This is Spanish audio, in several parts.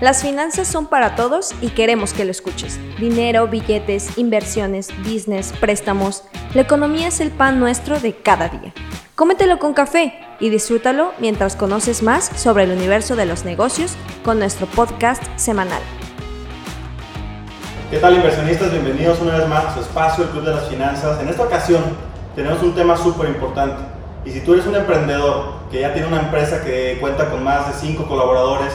Las finanzas son para todos y queremos que lo escuches. Dinero, billetes, inversiones, business, préstamos. La economía es el pan nuestro de cada día. Cómetelo con café y disfrútalo mientras conoces más sobre el universo de los negocios con nuestro podcast semanal. ¿Qué tal inversionistas? Bienvenidos una vez más a su espacio, el Club de las Finanzas. En esta ocasión tenemos un tema súper importante. Y si tú eres un emprendedor que ya tiene una empresa que cuenta con más de 5 colaboradores,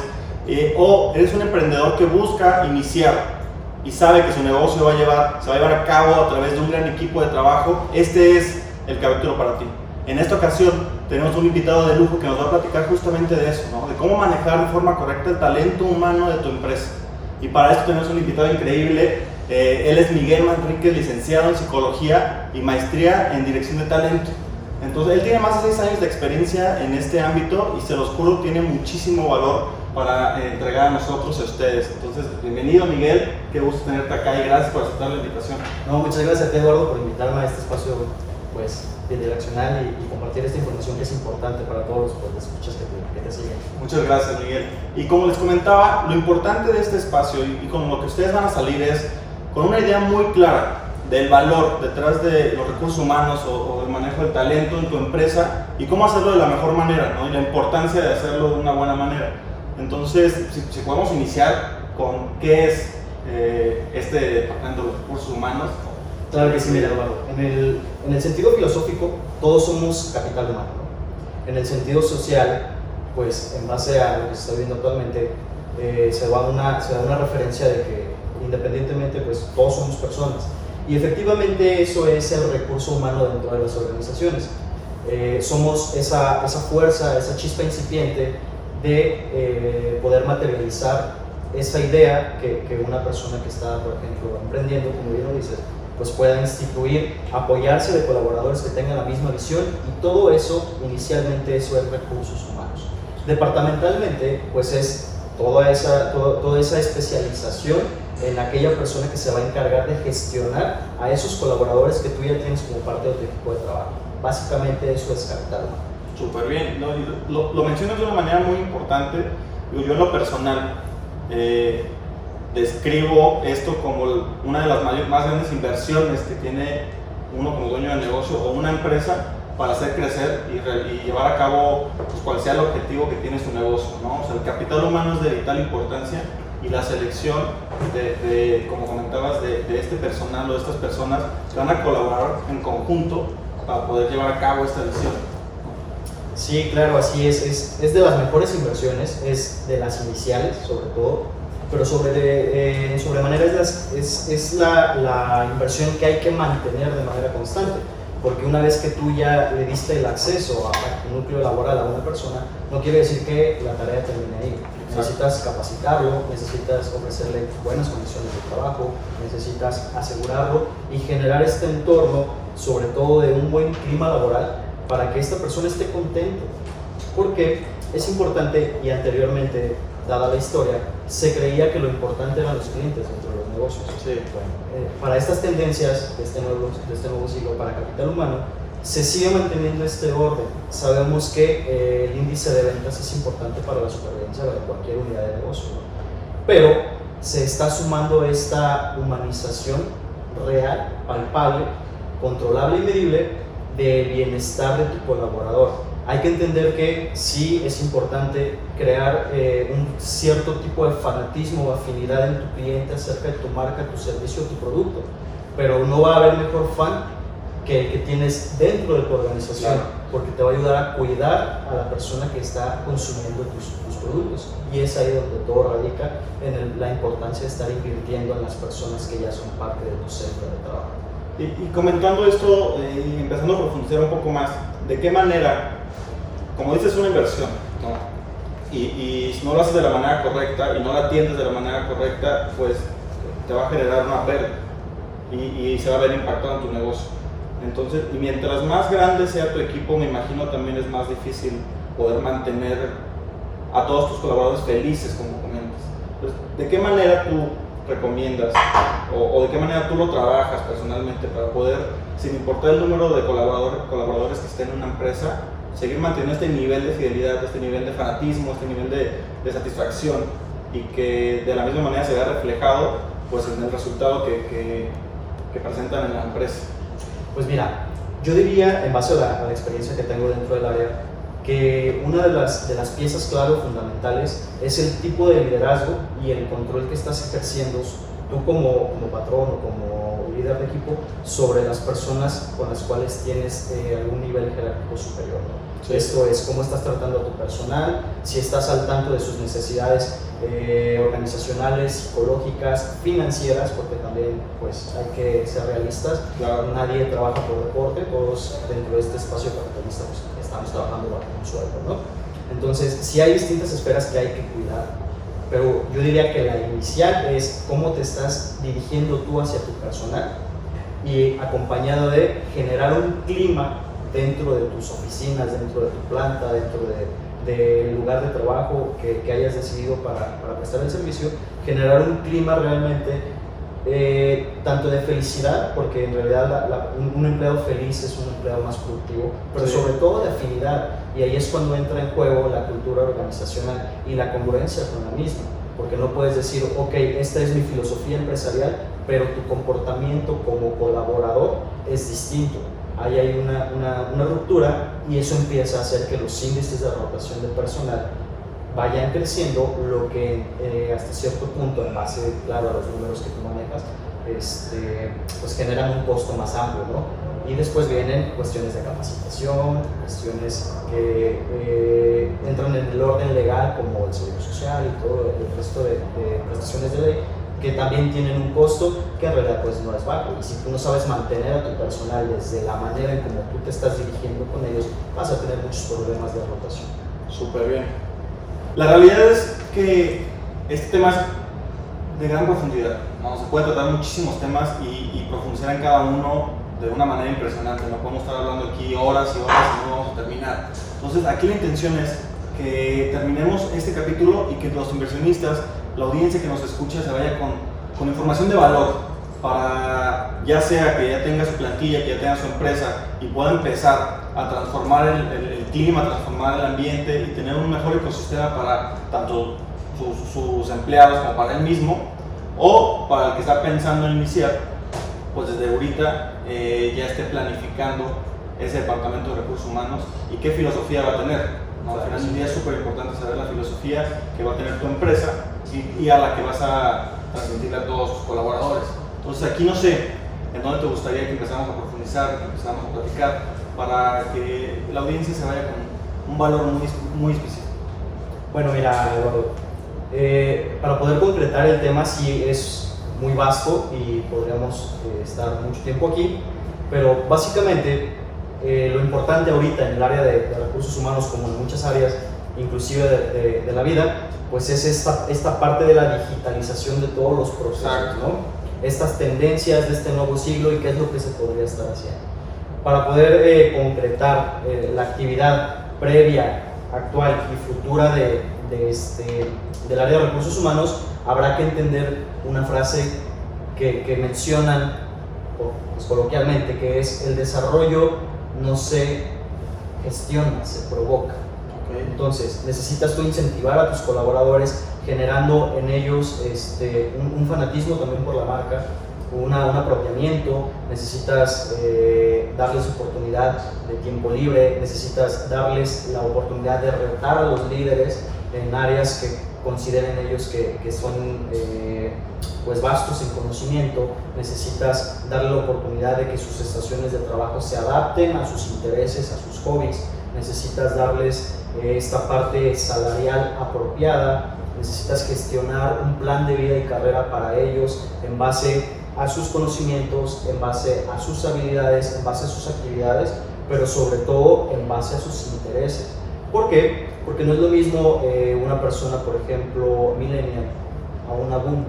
eh, o eres un emprendedor que busca iniciar y sabe que su negocio va a llevar, se va a llevar a cabo a través de un gran equipo de trabajo, este es el capítulo para ti. En esta ocasión tenemos un invitado de lujo que nos va a platicar justamente de eso, de cómo manejar de forma correcta el talento humano de tu empresa. Y para esto tenemos un invitado increíble. Eh, él es Miguel Manrique, licenciado en psicología y maestría en dirección de talento. Entonces, él tiene más de 6 años de experiencia en este ámbito y se los juro, tiene muchísimo valor para eh, entregar a nosotros y a ustedes. Entonces, bienvenido Miguel, qué gusto tenerte acá y gracias por aceptar la invitación. No, muchas gracias a ti Eduardo por invitarme a este espacio pues, bidireccional y, y, compartir esta información que es importante para todos los escuchas que te, que te siguen. Muchas gracias Miguel. Y como les comentaba, lo importante de este espacio y, y con lo que ustedes van a salir es con una idea muy clara del valor detrás de los recursos humanos o, o, del manejo del talento en tu empresa y cómo hacerlo de la mejor manera, ¿no? Y la importancia de hacerlo de una buena manera. Entonces, si, si podemos iniciar con qué es eh, este departamento de los recursos humanos. Claro que sí, mira, Eduardo. En el, en el sentido filosófico, todos somos capital humano. ¿no? En el sentido social, pues en base a lo que se está viendo actualmente, eh, se, da una, se da una referencia de que independientemente, pues todos somos personas. Y efectivamente eso es el recurso humano dentro de las organizaciones. Eh, somos esa, esa fuerza, esa chispa incipiente de eh, poder materializar esa idea que, una persona que está, por ejemplo, emprendiendo, como bien lo dices, pues pueda instituir, apoyarse de colaboradores que tengan la misma visión y todo eso, inicialmente eso es recursos humanos. Departamentalmente, pues es toda esa, todo, toda esa especialización en aquella persona que se va a encargar de gestionar a esos colaboradores que tú ya tienes como parte de tu equipo de trabajo. Básicamente eso es capital. Súper bien, lo, lo, mencionas de una manera muy importante. Yo en lo personal eh, describo esto como una de las más grandes inversiones que tiene uno como dueño de negocio o una empresa para hacer crecer y, llevar a cabo pues, cual sea el objetivo que tiene su negocio. ¿no? O sea, el capital humano es de vital importancia y la selección de, como comentabas, de, este personal o de estas personas van a colaborar en conjunto para poder llevar a cabo esta visión. Sí, claro, así es. es. Es, de las mejores inversiones, es de las iniciales sobre todo, pero sobre de, eh, sobremanera es, las, es, es la, la, inversión que hay que mantener de manera constante, porque una vez que tú ya le diste el acceso a un núcleo laboral a una persona, no quiere decir que la tarea termine ahí. Necesitas capacitarlo, necesitas ofrecerle buenas condiciones de trabajo, necesitas asegurarlo y generar este entorno, sobre todo de un buen clima laboral, para que esta persona esté contento. Porque es importante, y anteriormente, dada la historia, se creía que lo importante eran los clientes dentro de los negocios. Sí. Bueno, eh, para estas tendencias de este, nuevo, de este nuevo siglo para capital humano, se sigue manteniendo este orden. Sabemos que eh, el índice de ventas es importante para la supervivencia de cualquier unidad de negocio, pero se está sumando esta humanización real, palpable, controlable y medible del bienestar de tu colaborador. Hay que entender que sí es importante crear eh, un cierto tipo de fanatismo o afinidad en tu cliente acerca de tu marca, tu servicio, tu producto, pero no va a haber mejor fan que el que tienes dentro de tu organización, claro. porque te va a ayudar a cuidar a la persona que está consumiendo tus, tus productos. Y es ahí donde todo radica en el, la importancia de estar invirtiendo en las personas que ya son parte de tu centro de trabajo. Y, y comentando esto eh, y empezando a profundizar un poco más, ¿de qué manera, como dices, es una inversión, ¿no? Y, y, si no lo haces de la manera correcta y no la atiendes de la manera correcta, pues te va a generar una pérdida y, y se va a ver impactado en tu negocio. Entonces, y mientras más grande sea tu equipo, me imagino también es más difícil poder mantener a todos tus colaboradores felices, como comentas. Entonces, ¿de qué manera tú recomiendas o, o, de qué manera tú lo trabajas personalmente para poder, sin importar el número de colaboradores, colaboradores que estén en una empresa, seguir manteniendo este nivel de fidelidad, este nivel de fanatismo, este nivel de, satisfacción y que de la misma manera se vea reflejado pues, en el resultado que, que, presentan en la empresa. Pues mira, yo diría, en base a la, experiencia que tengo dentro del área, que una de las, de las piezas clave fundamentales es el tipo de liderazgo y el control que estás ejerciendo tú como, como patrón o como líder de equipo sobre las personas con las cuales tienes eh, algún nivel jerárquico superior. Esto es cómo estás tratando a tu personal, si estás al tanto de sus necesidades eh, organizacionales, psicológicas, financieras, porque también pues, hay que ser realistas. Claro. Nadie trabaja por deporte, todos dentro de este espacio capitalista pues, estamos trabajando bajo un sueldo. ¿no? Entonces, si hay distintas esferas que hay que cuidar pero yo diría que la inicial es cómo te estás dirigiendo tú hacia tu personal y acompañado de generar un clima dentro de tus oficinas, dentro de tu planta, dentro del lugar de trabajo que, que hayas decidido para, para, prestar el servicio, generar un clima realmente eh, tanto de felicidad, porque en realidad un, empleado feliz es un empleado más productivo, pero sobre todo de afinidad. Y ahí es cuando entra en juego la cultura organizacional y la congruencia con la misma. Porque no puedes decir, ok, esta es mi filosofía empresarial, pero tu comportamiento como colaborador es distinto. Ahí hay una, una, una ruptura y eso empieza a hacer que los índices de rotación de personal vayan creciendo, lo que eh, hasta cierto punto, en base, claro, a los números que tú manejas, este, pues generan un costo más amplio, ¿no? Y después vienen cuestiones de capacitación, cuestiones que eh, entran en el orden legal, como el seguro social y todo el resto de, prestaciones de ley, que también tienen un costo que en realidad pues no es bajo. Y si tú no sabes mantener a tu personal desde la manera en como tú te estás dirigiendo con ellos, vas a tener muchos problemas de rotación. Súper bien. La realidad es que este tema es de gran profundidad. ¿no? Se puede tratar muchísimos temas y, y, profundizar en cada uno de una manera impresionante. No podemos estar hablando aquí horas y horas y no vamos a terminar. Entonces, aquí la intención es que terminemos este capítulo y que los inversionistas, la audiencia que nos escucha, se vaya con, con información de valor para ya sea que ya tenga su plantilla, que ya tenga su empresa y pueda empezar a transformar el, el, clima, transformar el ambiente y tener un mejor ecosistema para tanto sus, sus, empleados como para él mismo, o para el que está pensando en iniciar, pues desde ahorita eh, ya esté planificando ese departamento de recursos humanos y qué filosofía va a tener. ¿no? Al final día es súper importante saber la filosofía que va a tener tu empresa y, y a la que vas a transmitirle a todos tus colaboradores. Entonces aquí no sé en dónde te gustaría que empezáramos a profundizar, que empezáramos a platicar, para que la audiencia se vaya con un valor muy, muy específico. Bueno, mira, Eduardo, eh, para poder concretar el tema sí es muy vasto y podríamos eh, estar mucho tiempo aquí, pero básicamente eh, lo importante ahorita en el área de, de, recursos humanos, como en muchas áreas, inclusive de, de, de, la vida, pues es esta, esta parte de la digitalización de todos los procesos, ¿no? Estas tendencias de este nuevo siglo y qué es lo que se podría estar haciendo para poder eh, concretar eh, la actividad previa, actual y futura de, de este, del área de recursos humanos, habrá que entender una frase que, que mencionan pues, coloquialmente, que es el desarrollo no se gestiona, se provoca. Okay. Entonces, necesitas tú incentivar a tus colaboradores generando en ellos este, un, un fanatismo también por la marca, una, un apropiamiento, necesitas eh, darles oportunidad de tiempo libre, necesitas darles la oportunidad de retar a los líderes en áreas que consideren ellos que, que son eh, pues vastos en conocimiento, necesitas darle la oportunidad de que sus estaciones de trabajo se adapten a sus intereses, a sus hobbies, necesitas darles eh, esta parte salarial apropiada, necesitas gestionar un plan de vida y carrera para ellos en base a sus conocimientos, en base a sus habilidades, en base a sus actividades, pero sobre todo en base a sus intereses. ¿Por qué? Porque no es lo mismo eh, una persona, por ejemplo, millennial, a una boom.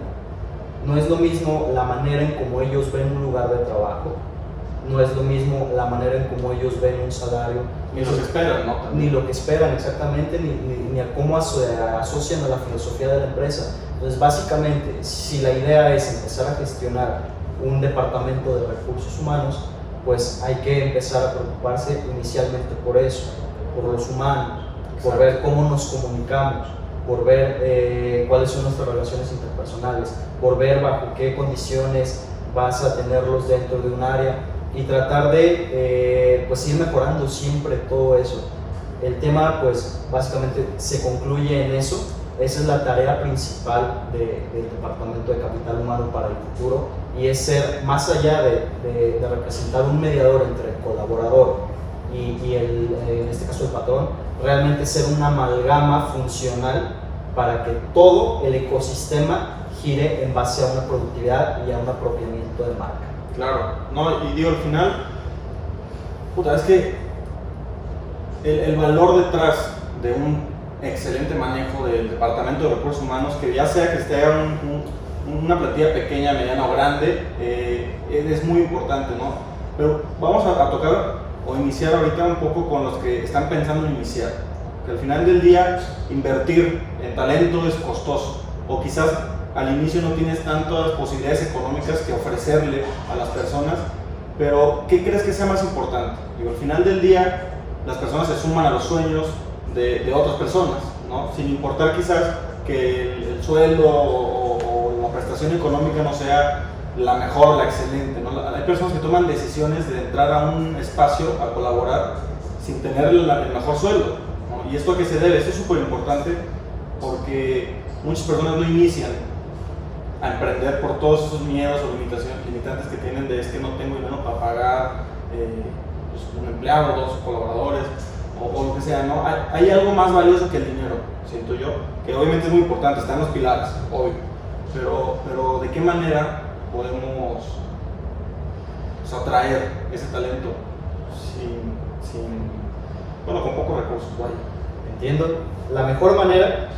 No es lo mismo la manera en cómo ellos ven un lugar de trabajo, no es lo mismo la manera en cómo ellos ven un salario. Ni lo que esperan, ¿no? Ni lo que esperan, exactamente, ni, ni, ni a cómo asocian a la filosofía de la empresa. Entonces, básicamente, si la idea es empezar a gestionar un departamento de recursos humanos, pues hay que empezar a preocuparse inicialmente por eso, por los humanos, por ver cómo nos comunicamos, por ver eh, cuáles son nuestras relaciones interpersonales, por ver bajo qué condiciones vas a tenerlos dentro de un área y tratar de eh, pues ir mejorando siempre todo eso. El tema pues básicamente se concluye en eso, esa es la tarea principal del Departamento de Capital Humano para el futuro y es ser más allá de, de, representar un mediador entre el colaborador y, y el, en este caso el patrón, realmente ser una amalgama funcional para que todo el ecosistema gire en base a una productividad y a un apropiamiento de marca. Claro, no, y digo, al final, puta, es que el, el valor detrás de un excelente manejo del Departamento de Recursos Humanos, que ya sea que esté una plantilla pequeña, mediana o grande, eh, es muy importante, ¿no? Pero vamos a, a, tocar o iniciar ahorita un poco con los que están pensando en iniciar. Que al final del día, invertir en talento es costoso, o quizás al inicio no tienes tantas posibilidades económicas que ofrecerle a las personas, pero ¿qué crees que sea más importante? Digo, al final del día, las personas se suman a los sueños de, de otras personas, ¿no? sin importar quizás que el, sueldo o, o, la prestación económica no sea la mejor, la excelente. ¿no? Hay personas que toman decisiones de entrar a un espacio a colaborar sin tener el, el mejor sueldo. ¿no? ¿Y esto a qué se debe? Esto es súper importante porque muchas personas no inician a emprender por todos esos miedos o limitaciones, limitantes que tienen de es que no tengo dinero para pagar eh, pues, un empleado, dos colaboradores o, lo que sea, ¿no? Hay, algo más valioso que el dinero, siento yo, que obviamente es muy importante, están los pilares, obvio, pero, pero ¿de qué manera podemos pues, atraer ese talento sin, bueno, con pocos recursos, vaya? Entiendo. La mejor manera,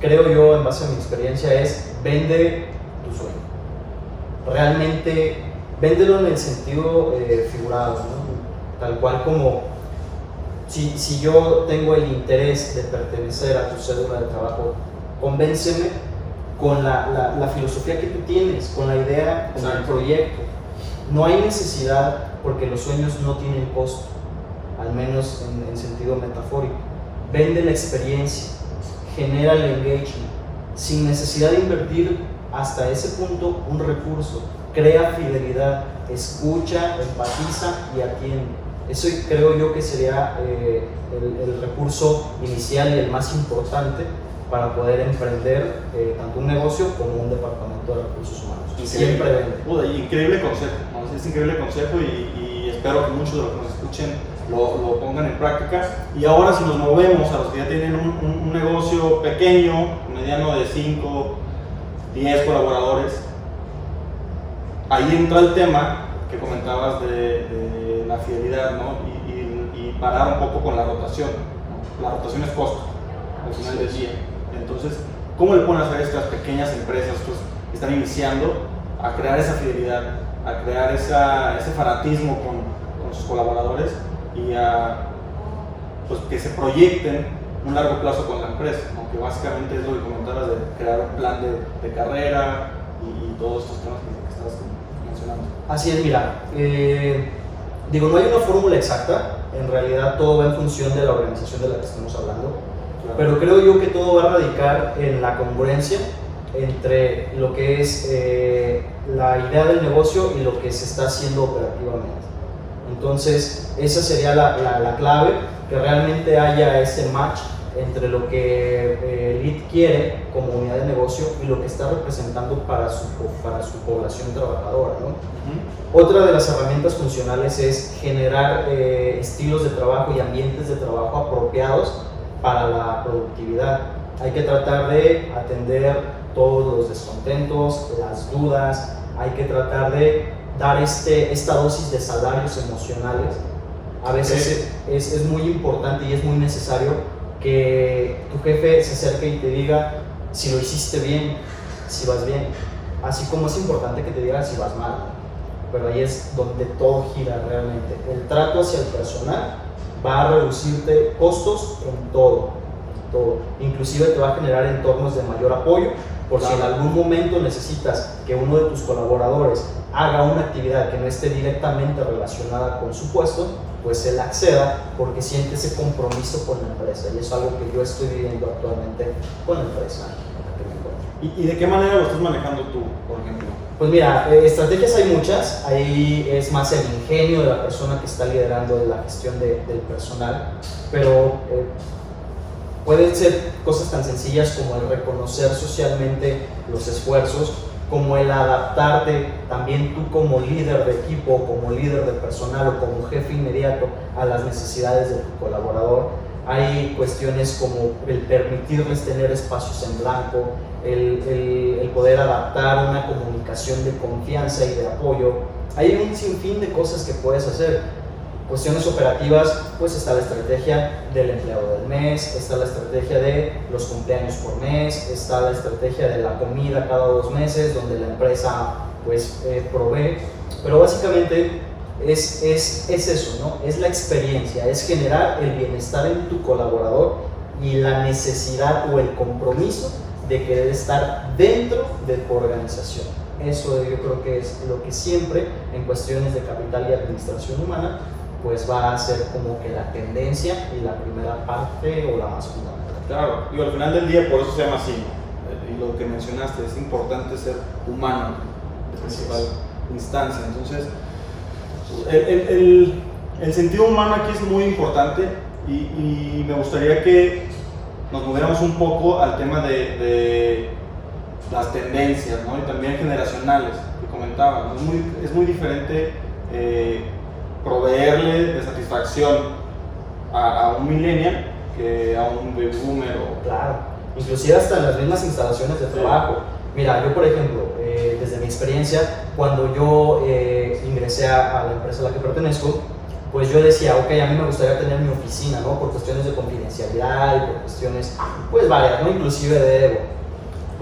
creo yo, en base a mi experiencia, es vende. Realmente, véndelo en el sentido eh, figurado, ¿no? tal cual como si, si, yo tengo el interés de pertenecer a tu cédula de trabajo, convénceme con la, la, la filosofía que tú tienes, con la idea, con el proyecto. No hay necesidad, porque los sueños no tienen costo, al menos en, en sentido metafórico. Vende la experiencia, genera el engagement, sin necesidad de invertir hasta ese punto un recurso, crea fidelidad, escucha, empatiza y atiende. Eso creo yo que sería eh, el, el, recurso inicial y el más importante para poder emprender eh, tanto un negocio como un departamento de recursos humanos. Increíble. Siempre vende. Increíble consejo, ¿no? es increíble consejo y, y, espero que muchos de los que nos escuchen lo, lo, pongan en práctica. Y ahora si nos movemos a los que ya tienen un, un, un negocio pequeño, mediano de 5, 10 colaboradores, ahí entra el tema que comentabas de, de la fidelidad ¿no? y, y, y, parar un poco con la rotación. ¿no? La rotación es costo al final del día. Entonces, ¿cómo le pones a estas pequeñas empresas pues, que están iniciando a crear esa fidelidad, a crear esa, ese fanatismo con, con sus colaboradores y a pues, que se proyecten un largo plazo con la empresa, aunque básicamente es lo que comentabas de crear un plan de, de carrera y, y, todos estos temas que, que estabas mencionando. Así es, mira, eh, digo, no hay una fórmula exacta, en realidad todo va en función de la organización de la que estamos hablando, claro. pero creo yo que todo va a radicar en la congruencia entre lo que es eh, la idea del negocio y lo que se está haciendo operativamente. Entonces, esa sería la, la, la clave, que realmente haya ese match entre lo que eh, LIT quiere como unidad de negocio y lo que está representando para su, para su población trabajadora. ¿no? Uh -huh. Otra de las herramientas funcionales es generar eh, estilos de trabajo y ambientes de trabajo apropiados para la productividad. Hay que tratar de atender todos los descontentos, las dudas, hay que tratar de dar este, esta dosis de salarios emocionales. A veces okay. es, es muy importante y es muy necesario que tu jefe se acerque y te diga si lo hiciste bien, si vas bien, así como es importante que te diga si vas mal, pero ahí es donde todo gira realmente. El trato hacia el personal va a reducirte costos en todo, todo. inclusive te va a generar entornos de mayor apoyo, por claro. si en algún momento necesitas que uno de tus colaboradores haga una actividad que no esté directamente relacionada con su puesto, pues él acceda porque siente ese compromiso con la empresa y es algo que yo estoy viviendo actualmente con la empresa. ¿Y, de qué manera lo estás manejando tú, por ejemplo? Pues mira, eh, estrategias hay muchas, ahí es más el ingenio de la persona que está liderando la gestión del personal, pero eh, pueden ser cosas tan sencillas como el reconocer socialmente los esfuerzos, como el adaptarte también tú como líder de equipo, como líder de personal o como jefe inmediato a las necesidades de tu colaborador. Hay cuestiones como el permitirles tener espacios en blanco, el, el, el poder adaptar una comunicación de confianza y de apoyo. Hay un sinfín de cosas que puedes hacer cuestiones operativas, pues está la estrategia del empleado del mes, está la estrategia de los cumpleaños por mes, está la estrategia de la comida cada dos meses, donde la empresa pues eh, provee, pero básicamente es, es, es eso, ¿no? Es la experiencia, es generar el bienestar en tu colaborador y la necesidad o el compromiso de querer estar dentro de tu organización. Eso yo creo que es lo que siempre en cuestiones de capital y administración humana pues va a ser como que la tendencia y la primera parte o la más fundamental. Claro, y al final del día por eso se llama así. Y lo que mencionaste, es importante ser humano en principal instancia. Entonces, el, el, sentido humano aquí es muy importante y, y, me gustaría que nos moviéramos un poco al tema de, de las tendencias ¿no? y también generacionales que comentaban. Es muy, es muy diferente. Eh, proveerle de satisfacción a, un millennial que a un baby boomer o... Claro, inclusive hasta en las mismas instalaciones de trabajo. Mira, yo por ejemplo, eh, desde mi experiencia, cuando yo eh, ingresé a, la empresa a la que pertenezco, pues yo decía, ok, a mí me gustaría tener mi oficina, ¿no? Por cuestiones de confidencialidad y por cuestiones, pues varias, ¿no? Inclusive de ego.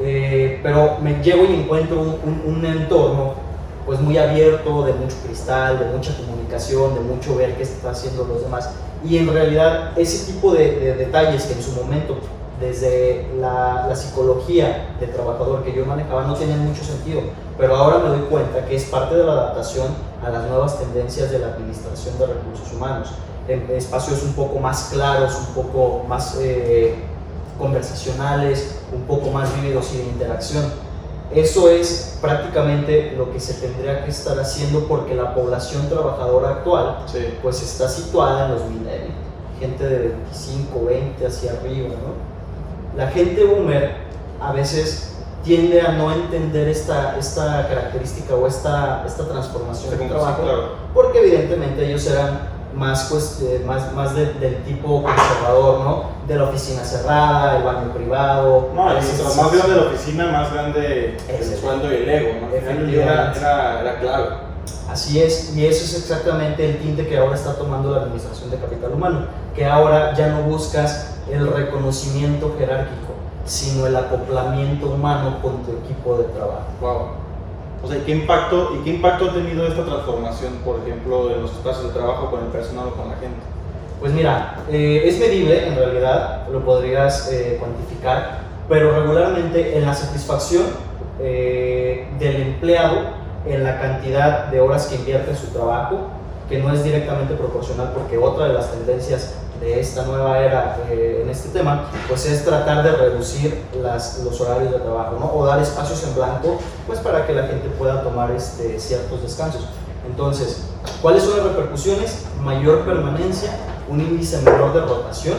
Eh, pero me llego y encuentro un, un, un entorno pues muy abierto, de mucho cristal, de mucha comunicación, de mucho ver qué están haciendo los demás. Y en realidad ese tipo de, detalles que en su momento desde la, la, psicología de trabajador que yo manejaba no tenían mucho sentido, pero ahora me doy cuenta que es parte de la adaptación a las nuevas tendencias de la administración de recursos humanos, en espacios un poco más claros, un poco más eh, conversacionales, un poco más vívidos y de interacción eso es prácticamente lo que se tendría que estar haciendo porque la población trabajadora actual pues está situada en los millennials, gente de 25, 20 hacia arriba, ¿no? La gente boomer a veces tiende a no entender esta, esta característica o esta, esta transformación del trabajo porque evidentemente ellos eran más, pues, eh, más, más del tipo conservador, ¿no? De la oficina cerrada, el baño privado. No, más grande la oficina, más grande el sueldo y el ego, ¿no? Era, era, era clave. Así es, y eso es exactamente el tinte que ahora está tomando la Administración de Capital Humano, que ahora ya no buscas el reconocimiento jerárquico, sino el acoplamiento humano con tu equipo de trabajo. Wow. O sea, ¿qué impacto, ¿y qué impacto ha tenido esta transformación, por ejemplo, en los espacios de trabajo con el personal o con la gente? Pues mira, eh, es medible en realidad, lo podrías eh, cuantificar, pero regularmente en la satisfacción eh, del empleado, en la cantidad de horas que invierte en su trabajo, que no es directamente proporcional porque otra de las tendencias de esta nueva era eh, en este tema, pues es tratar de reducir las, los horarios de trabajo, ¿no? O dar espacios en blanco, pues para que la gente pueda tomar este, ciertos descansos. Entonces, ¿cuáles son las repercusiones? Mayor permanencia, un índice menor de rotación,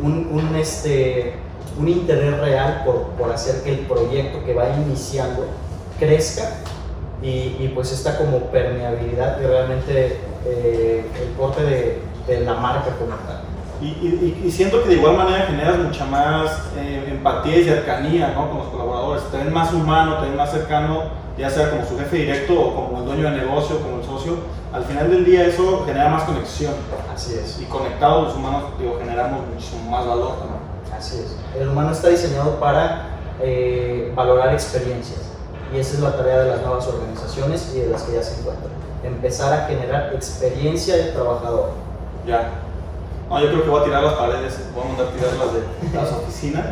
un, un, este, un interés real por, por, hacer que el proyecto que va iniciando crezca y, y pues esta como permeabilidad y realmente eh, el corte de, de la marca como tal. Y, y, y, siento que de igual manera generas mucha más eh, empatía y cercanía ¿no? con los colaboradores, te ven más humano, te ven más cercano, ya sea como su jefe directo o como el dueño de negocio, como el socio. Al final del día eso genera más conexión. Así es. Y conectados los humanos digo, generamos muchísimo más valor también. Así es. El humano está diseñado para eh, valorar experiencias y esa es la tarea de las nuevas organizaciones y de las que ya se encuentran. Empezar a generar experiencia del trabajador ya. No, yo creo que voy a tirar las paredes, voy a mandar tirar las de las oficinas,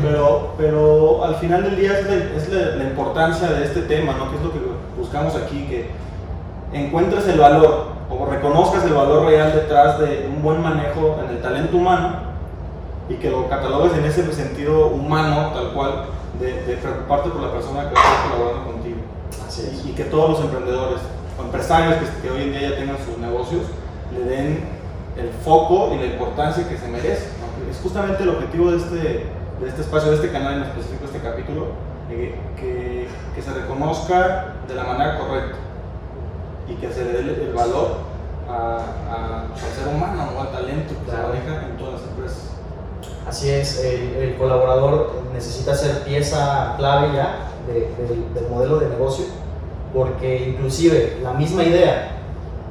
pero, pero al final del día es, la, importancia de este tema, ¿no? Que es lo que buscamos aquí, que encuentres el valor o reconozcas el valor real detrás de un buen manejo en el talento humano y que lo catalogues en ese sentido humano, tal cual, de, preocuparte por la persona que está colaborando contigo. Así Y, que todos los emprendedores o empresarios que, hoy en día ya tengan sus negocios le den el foco y la importancia que se merece. Es justamente el objetivo de este, de este espacio, de este canal en específico, este capítulo, eh, que, que, se reconozca de la manera correcta y que se le dé el valor a, al ser humano o al talento que se maneja en todas las empresas. Así es, el, colaborador necesita ser pieza clave ya del modelo de negocio, porque inclusive la misma idea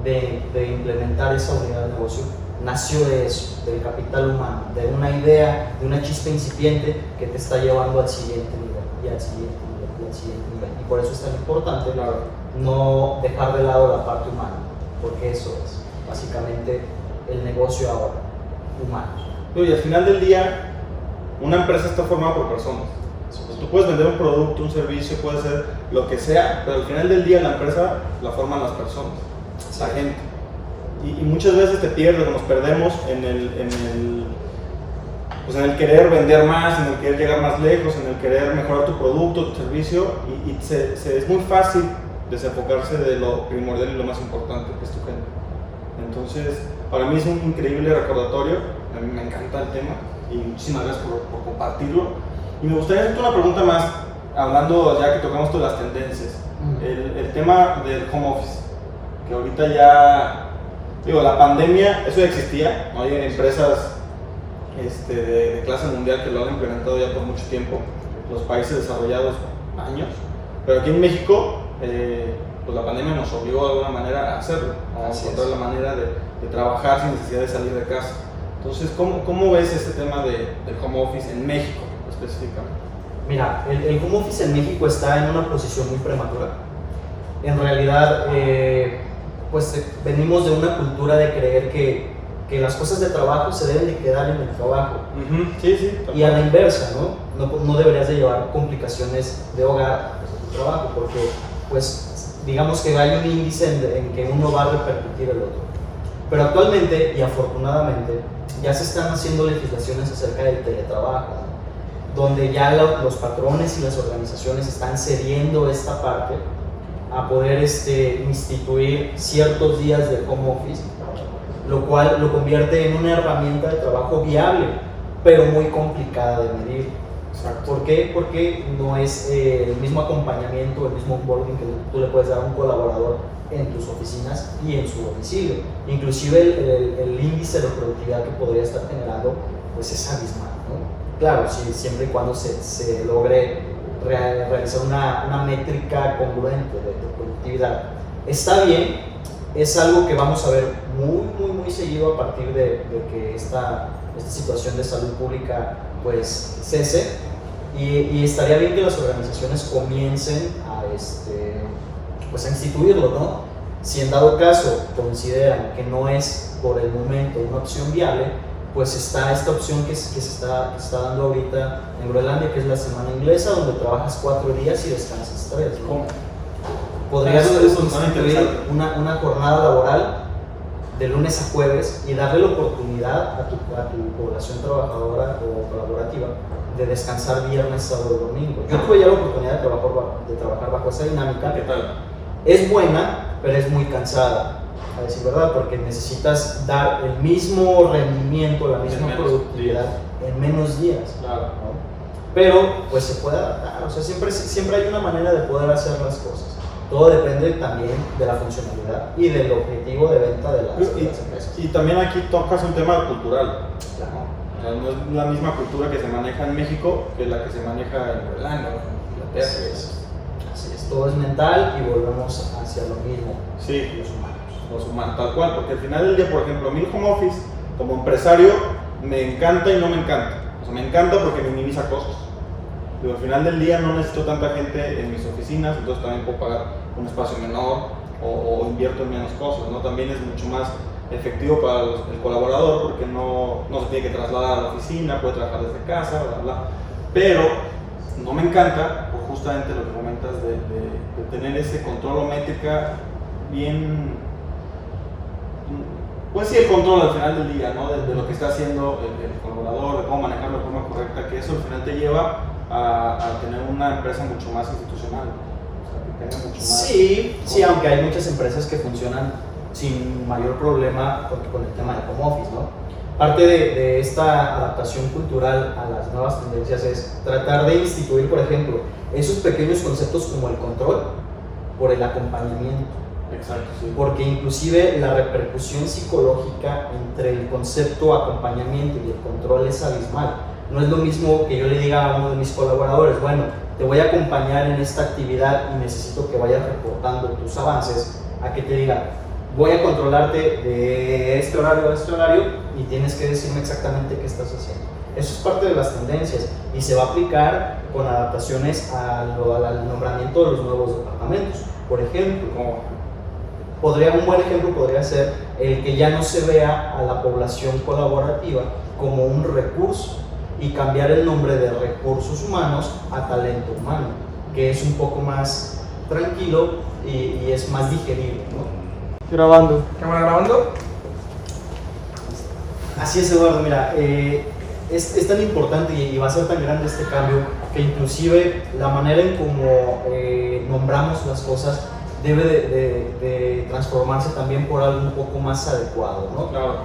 de, de, implementar esa unidad de negocio nació de eso, del capital humano, de una idea, de una chispa incipiente que te está llevando al siguiente nivel y al siguiente nivel y al siguiente nivel. Y por eso es tan importante no dejar de lado la parte humana, porque eso es básicamente el negocio ahora, humano. Y al final del día, una empresa está formada por personas. tú puedes vender un producto, un servicio, puede ser lo que sea, pero al final del día la empresa la forman las personas, la gente. Y, muchas veces te pierdes, nos perdemos en el, en el, pues en el querer vender más, en el querer llegar más lejos, en el querer mejorar tu producto, tu servicio, y, se, es muy fácil desenfocarse de lo primordial y lo más importante, que es tu gente. Entonces, para mí es un increíble recordatorio a mí me encanta el tema y muchísimas gracias por, compartirlo. Y me gustaría hacerte una pregunta más, hablando ya que tocamos todas las tendencias. El, el, tema del home office, que ahorita ya, digo, la pandemia, eso ya existía, ¿no? hay empresas este, de, clase mundial que lo han implementado ya por mucho tiempo, los países desarrollados años, pero aquí en México, eh, pues la pandemia nos obligó de alguna manera a hacerlo, a encontrar la manera de, de trabajar sin necesidad de salir de casa. Entonces, ¿cómo, cómo ves este tema de, del home office en México específicamente? Mira, el, home office en México está en una posición muy prematura. En realidad, eh, pues eh, venimos de una cultura de creer que, que, las cosas de trabajo se deben de quedar en el trabajo. Sí, sí. Y a la inversa, ¿no? ¿no? No, deberías de llevar complicaciones de hogar a tu trabajo, porque pues digamos que hay un índice en, en que uno va a repercutir el otro. Pero actualmente y afortunadamente ya se están haciendo legislaciones acerca del teletrabajo, donde ya los patrones y las organizaciones están cediendo esta parte a poder este, instituir ciertos días de home office, lo cual lo convierte en una herramienta de trabajo viable, pero muy complicada de medir. ¿Por qué? Porque no es eh, el mismo acompañamiento, el mismo onboarding que tú le puedes dar a un colaborador en tus oficinas y en su domicilio. Inclusive el, el, índice de productividad que podría estar generando pues es abismal. ¿no? Claro, si, siempre y cuando se, se logre realizar una, una, métrica congruente de, productividad. Está bien, es algo que vamos a ver muy, muy, muy seguido a partir de, que esta, esta situación de salud pública pues cese y, estaría bien que las organizaciones comiencen a este, pues a instituirlo, ¿no? Si en dado caso consideran que no es por el momento una opción viable, pues está esta opción que, se, está, dando ahorita en Groenlandia, que es la semana inglesa, donde trabajas cuatro días y descansas tres. Podrías instituir una, una, jornada laboral de lunes a jueves y darle la oportunidad a tu, a tu población trabajadora o colaborativa de descansar viernes, sábado y domingo. Yo tuve ya la oportunidad de trabajar, de trabajar bajo esa dinámica. ¿Qué tal? es buena, pero es muy cansada, a decir verdad, porque necesitas dar el mismo rendimiento, la misma productividad en menos días. Claro. Pero pues se puede adaptar, o sea, siempre, siempre hay una manera de poder hacer las cosas. Todo depende también de la funcionalidad y del objetivo de venta de las, empresas. Y también aquí tocas un tema cultural. Claro. no es la misma cultura que se maneja en México que la que se maneja en Irlanda o en Inglaterra todo es mental y volvemos hacia lo mismo. Sí, los humanos. Los humanos, tal cual, porque al final del día, por ejemplo, mi home office, como empresario, me encanta y no me encanta. O sea, me encanta porque minimiza costos. Pero al final del día no necesito tanta gente en mis oficinas, entonces también puedo pagar un espacio menor o, invierto en menos cosas, ¿no? También es mucho más efectivo para el colaborador porque no, no se tiene que trasladar a la oficina, puede trabajar desde casa, bla, bla. Pero no me encanta por justamente lo que comentas de, de, tener ese control o métrica bien, pues sí, el control al final del día, ¿no? De, lo que está haciendo el, colaborador, de cómo manejarlo de forma correcta, que eso al final te lleva a, tener una empresa mucho más institucional. O sea, que tenga mucho más sí, sí, aunque hay muchas empresas que funcionan sin mayor problema con, con el tema de home office, ¿no? Parte de, de, esta adaptación cultural a las nuevas tendencias es tratar de instituir, por ejemplo, esos pequeños conceptos como el control por el acompañamiento Exacto, Porque inclusive la repercusión psicológica entre el concepto acompañamiento y el control es abismal. No es lo mismo que yo le diga a uno de mis colaboradores, bueno, te voy a acompañar en esta actividad y necesito que vayas reportando tus avances, a que te diga, voy a controlarte de este horario a este horario y tienes que decirme exactamente qué estás haciendo. Eso es parte de las tendencias y se va a aplicar con adaptaciones al, al nombramiento de los nuevos departamentos. Por ejemplo, podría, un buen ejemplo podría ser el que ya no se vea a la población colaborativa como un recurso y cambiar el nombre de recursos humanos a talento humano, que es un poco más tranquilo y, es más digerible. ¿no? Grabando. ¿Cámara grabando? Así es, Eduardo. Mira, eh, es, es, tan importante y, va a ser tan grande este cambio que inclusive la manera en cómo eh, nombramos las cosas debe de, transformarse también por algo un poco más adecuado. ¿no? Claro.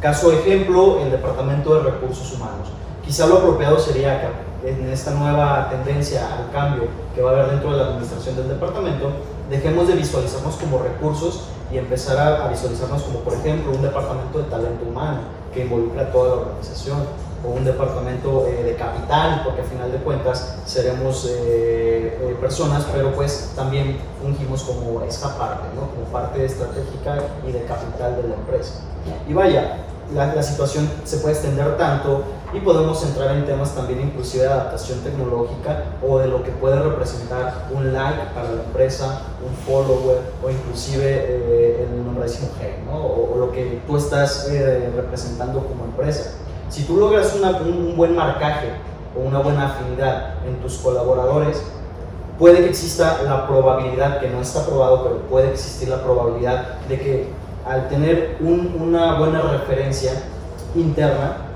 Caso ejemplo, el Departamento de Recursos Humanos. Quizá lo apropiado sería que en esta nueva tendencia al cambio que va a haber dentro de la administración del departamento, dejemos de visualizarnos como recursos y empezar a, a visualizarnos como, por ejemplo, un departamento de talento humano que involucra a toda la organización o un departamento eh, de capital, porque al final de cuentas seremos eh, eh, personas, pero pues también fungimos como esta parte, ¿no? como parte estratégica y de capital de la empresa. Y vaya, la, la, situación se puede extender tanto y podemos entrar en temas también inclusive de adaptación tecnológica o de lo que puede representar un like para la empresa, un follower o inclusive el nombradísimo G, ¿no? o, o, lo que tú estás representando como empresa. Si tú logras un buen marcaje o una buena afinidad en tus colaboradores, puede que exista la probabilidad, que no está probado, pero puede existir la probabilidad de que al tener una buena referencia interna,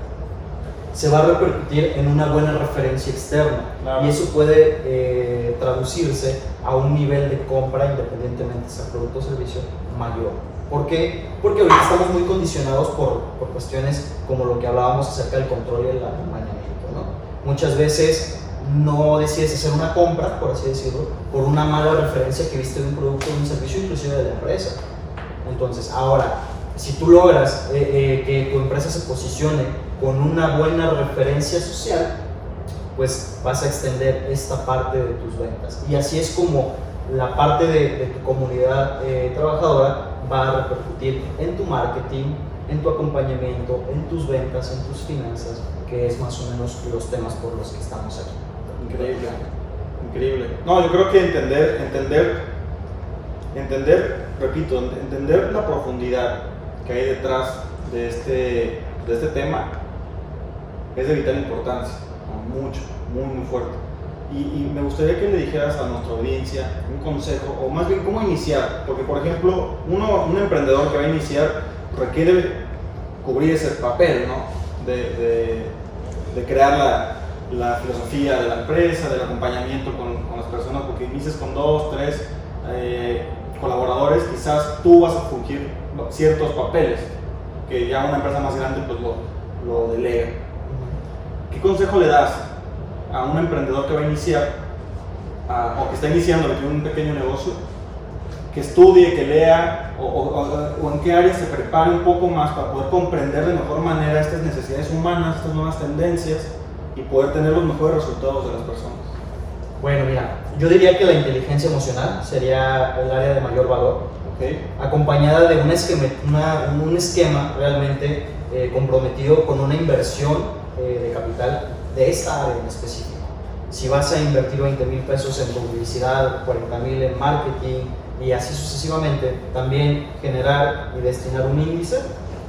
se va a repercutir en una buena referencia externa. Y eso puede eh, traducirse a un nivel de compra, independientemente sea producto o servicio, mayor. ¿Por qué? Porque ahorita estamos muy condicionados por, por cuestiones como lo que hablábamos acerca del control y el acompañamiento. ¿no? Muchas veces no decides hacer una compra, por así decirlo, por una mala referencia que viste de un producto o un servicio, inclusive de la empresa. Entonces, ahora, si tú logras eh, eh, que tu empresa se posicione con una buena referencia social, pues vas a extender esta parte de tus ventas. Y así es como la parte de, tu comunidad eh, trabajadora va a repercutir en tu marketing, en tu acompañamiento, en tus ventas, en tus finanzas, que es más o menos los temas por los que estamos aquí. Increíble, increíble. No, yo creo que entender, entender, entender, repito, entender la profundidad que hay detrás de este, de este tema es de vital importancia, mucho, muy, muy fuerte. Y, me gustaría que le dijeras a nuestra audiencia un consejo, o más bien cómo iniciar, porque por ejemplo, uno, un emprendedor que va a iniciar requiere cubrir ese papel, ¿no? De, de, crear la, la, filosofía de la empresa, del acompañamiento con, con, las personas, porque inicias con dos, tres eh, colaboradores, quizás tú vas a fungir ciertos papeles, que ya una empresa más grande pues lo, lo delega. ¿Qué consejo le das a un emprendedor que va a iniciar o que está iniciando, un pequeño negocio, que estudie, que lea o, en qué área se prepare un poco más para poder comprender de mejor manera estas necesidades humanas, estas nuevas tendencias y poder tener los mejores resultados de las personas? Bueno, mira, yo diría que la inteligencia emocional sería el área de mayor valor, okay. acompañada de un esquema, un esquema realmente eh, comprometido con una inversión eh, de capital de esta área en específico. Si vas a invertir 20 mil pesos en publicidad, 40 mil en marketing y así sucesivamente, también generar y destinar un índice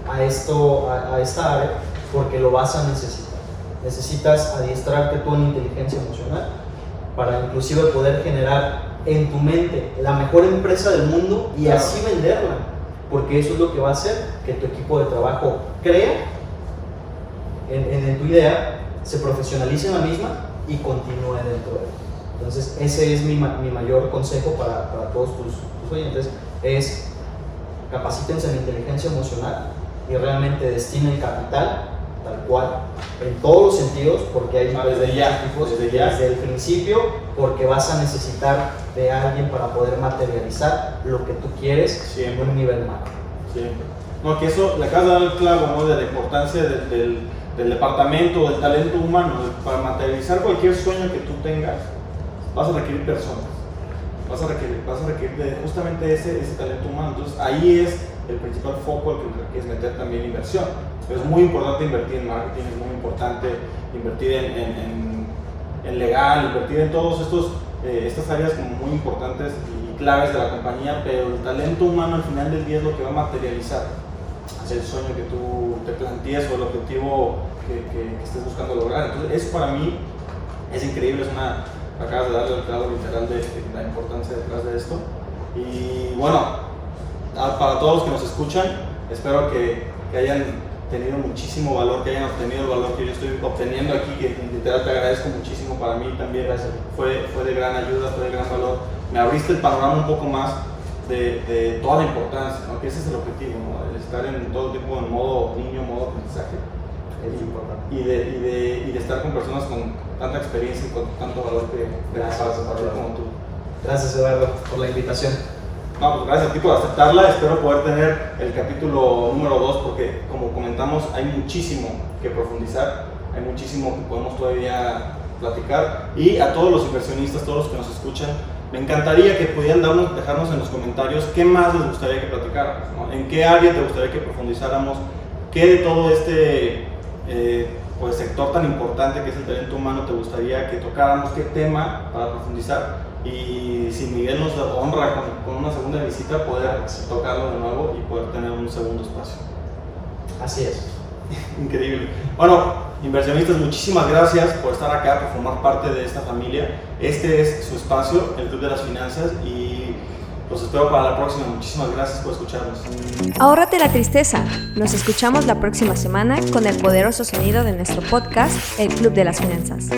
a, esto, a, esta área porque lo vas a necesitar. Necesitas adiestrarte tú en inteligencia emocional para inclusive poder generar en tu mente la mejor empresa del mundo y así venderla. porque eso es lo que va a hacer que tu equipo de trabajo crea en, en tu idea, se profesionalice en la misma y continúe dentro de ella. Entonces, ese es mi, mi mayor consejo para, para todos tus, tus, oyentes, es capacítense en inteligencia emocional y realmente destinen capital tal cual, en todos los sentidos, porque hay ah, desde ya, desde, ya. desde el principio, porque vas a necesitar de alguien para poder materializar lo que tú quieres en un nivel macro. Siempre. No, que eso, le acabas de dar el clavo, ¿no? De la importancia del, del departamento, del talento humano, para materializar cualquier sueño que tú tengas, vas a requerir personas, vas a requerir, vas a requerir justamente ese, ese talento humano. Entonces ahí es el principal foco que es meter también inversión. es muy importante invertir en marketing, es muy importante invertir en, en, en, legal, invertir en todas eh, estas áreas como muy importantes y claves de la compañía, pero el talento humano al final del día es lo que va a materializar el sueño que tú te plantees o el objetivo que, que, estés buscando lograr. Entonces, eso para mí es increíble, es una, acabas de darle el clavo literal de, la importancia detrás de esto. Y bueno, para todos los que nos escuchan, espero que, que, hayan tenido muchísimo valor, que hayan obtenido el valor que yo estoy obteniendo aquí, que literal te agradezco muchísimo para mí también, fue, fue de gran ayuda, fue de gran valor. Me abriste el panorama un poco más de, de toda la importancia, ¿no? que ese es el objetivo, ¿no? el estar en todo tipo de modo niño, modo aprendizaje. Es importante. Y de, y, de, y de estar con personas con tanta experiencia y con tanto valor que, gracias, como tú. Gracias Eduardo por la invitación. No, pues gracias a ti por aceptarla. Espero poder tener el capítulo número 2 porque como comentamos hay muchísimo que profundizar, hay muchísimo que podemos todavía platicar. Y a todos los inversionistas, todos los que nos escuchan, me encantaría que pudieran darnos, dejarnos en los comentarios qué más les gustaría que platicáramos, en qué área te gustaría que profundizáramos, qué de todo este eh, pues, sector tan importante que es el talento humano te gustaría que tocáramos, qué tema para profundizar y si Miguel nos honra con, con una segunda visita, poder tocarlo de nuevo y poder tener un segundo espacio. Así es. Increíble. Bueno, inversionistas, muchísimas gracias por estar acá, por formar parte de esta familia. Este es su espacio, el Club de las Finanzas, y los espero para la próxima. Muchísimas gracias por escucharnos. Ahórrate la tristeza. Nos escuchamos la próxima semana con el poderoso sonido de nuestro podcast, el Club de las Finanzas.